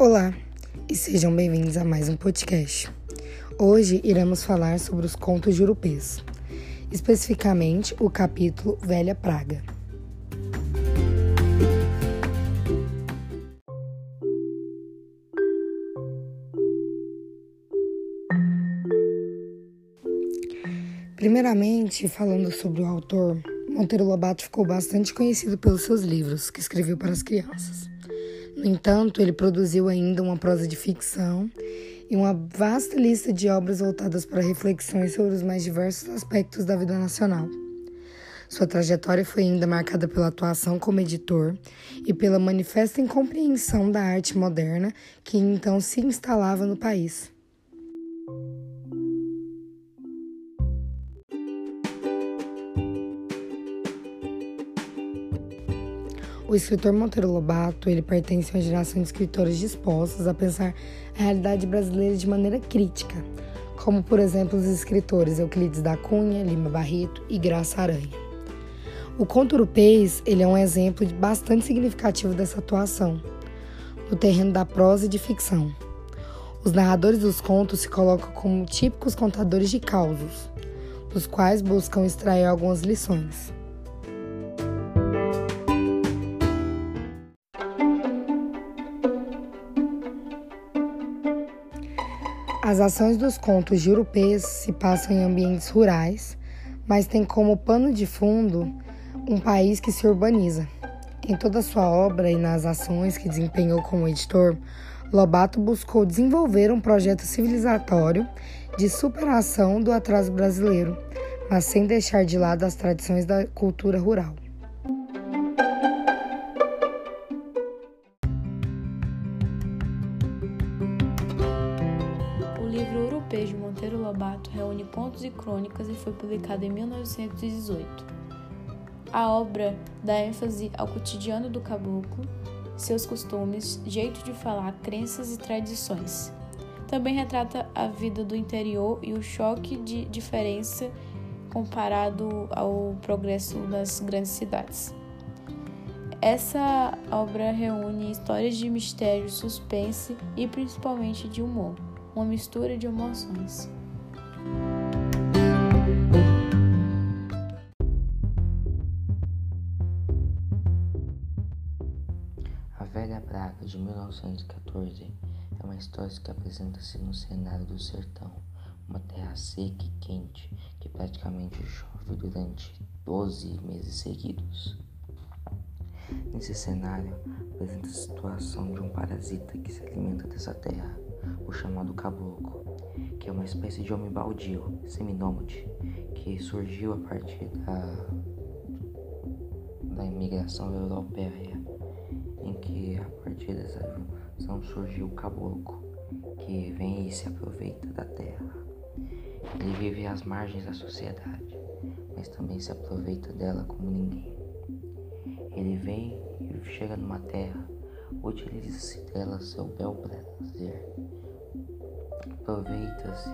Olá e sejam bem-vindos a mais um podcast. Hoje iremos falar sobre os contos jurupês, especificamente o capítulo Velha Praga. Primeiramente, falando sobre o autor, Monteiro Lobato ficou bastante conhecido pelos seus livros que escreveu para as crianças. No entanto, ele produziu ainda uma prosa de ficção e uma vasta lista de obras voltadas para reflexões sobre os mais diversos aspectos da vida nacional. Sua trajetória foi ainda marcada pela atuação como editor e pela manifesta incompreensão da arte moderna que então se instalava no país. O escritor Monteiro Lobato, ele pertence a uma geração de escritores dispostos a pensar a realidade brasileira de maneira crítica, como por exemplo os escritores Euclides da Cunha, Lima Barreto e Graça Aranha. O conto urupês, ele é um exemplo bastante significativo dessa atuação, no terreno da prosa e de ficção. Os narradores dos contos se colocam como típicos contadores de causos, dos quais buscam extrair algumas lições. As ações dos contos de Urupês se passam em ambientes rurais, mas tem como pano de fundo um país que se urbaniza. Em toda sua obra e nas ações que desempenhou como editor, Lobato buscou desenvolver um projeto civilizatório de superação do atraso brasileiro, mas sem deixar de lado as tradições da cultura rural. Livro Europeu de Monteiro Lobato reúne contos e crônicas e foi publicado em 1918. A obra dá ênfase ao cotidiano do caboclo, seus costumes, jeito de falar, crenças e tradições. Também retrata a vida do interior e o choque de diferença comparado ao progresso das grandes cidades. Essa obra reúne histórias de mistério, suspense e principalmente de humor uma mistura de emoções. A Velha Praga de 1914 é uma história que apresenta-se no cenário do sertão, uma terra seca e quente que praticamente chove durante 12 meses seguidos. Nesse cenário, apresenta a situação de um parasita que se alimenta dessa terra o chamado caboclo, que é uma espécie de homem baldio, seminômade, que surgiu a partir da, da imigração europeia, em que a partir dessa junção surgiu o caboclo, que vem e se aproveita da terra. Ele vive às margens da sociedade, mas também se aproveita dela como ninguém. Ele vem e chega numa terra, utiliza-se dela seu bel prazer aproveita-se,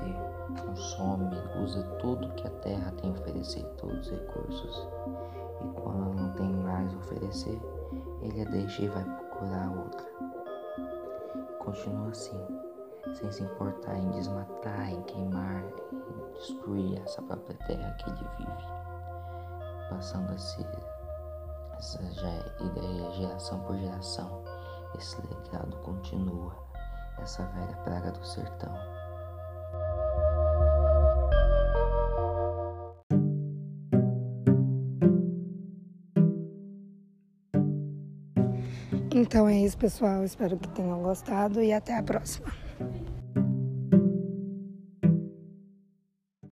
consome, usa tudo que a terra tem a oferecer, todos os recursos. E quando não tem mais a oferecer, ele a deixa e vai procurar outra. Continua assim, sem se importar em desmatar, em queimar, em destruir essa própria terra que ele vive. Passando a ser essa já é ideia geração por geração, esse legado continua, essa velha praga do sertão. Então é isso, pessoal. Espero que tenham gostado e até a próxima.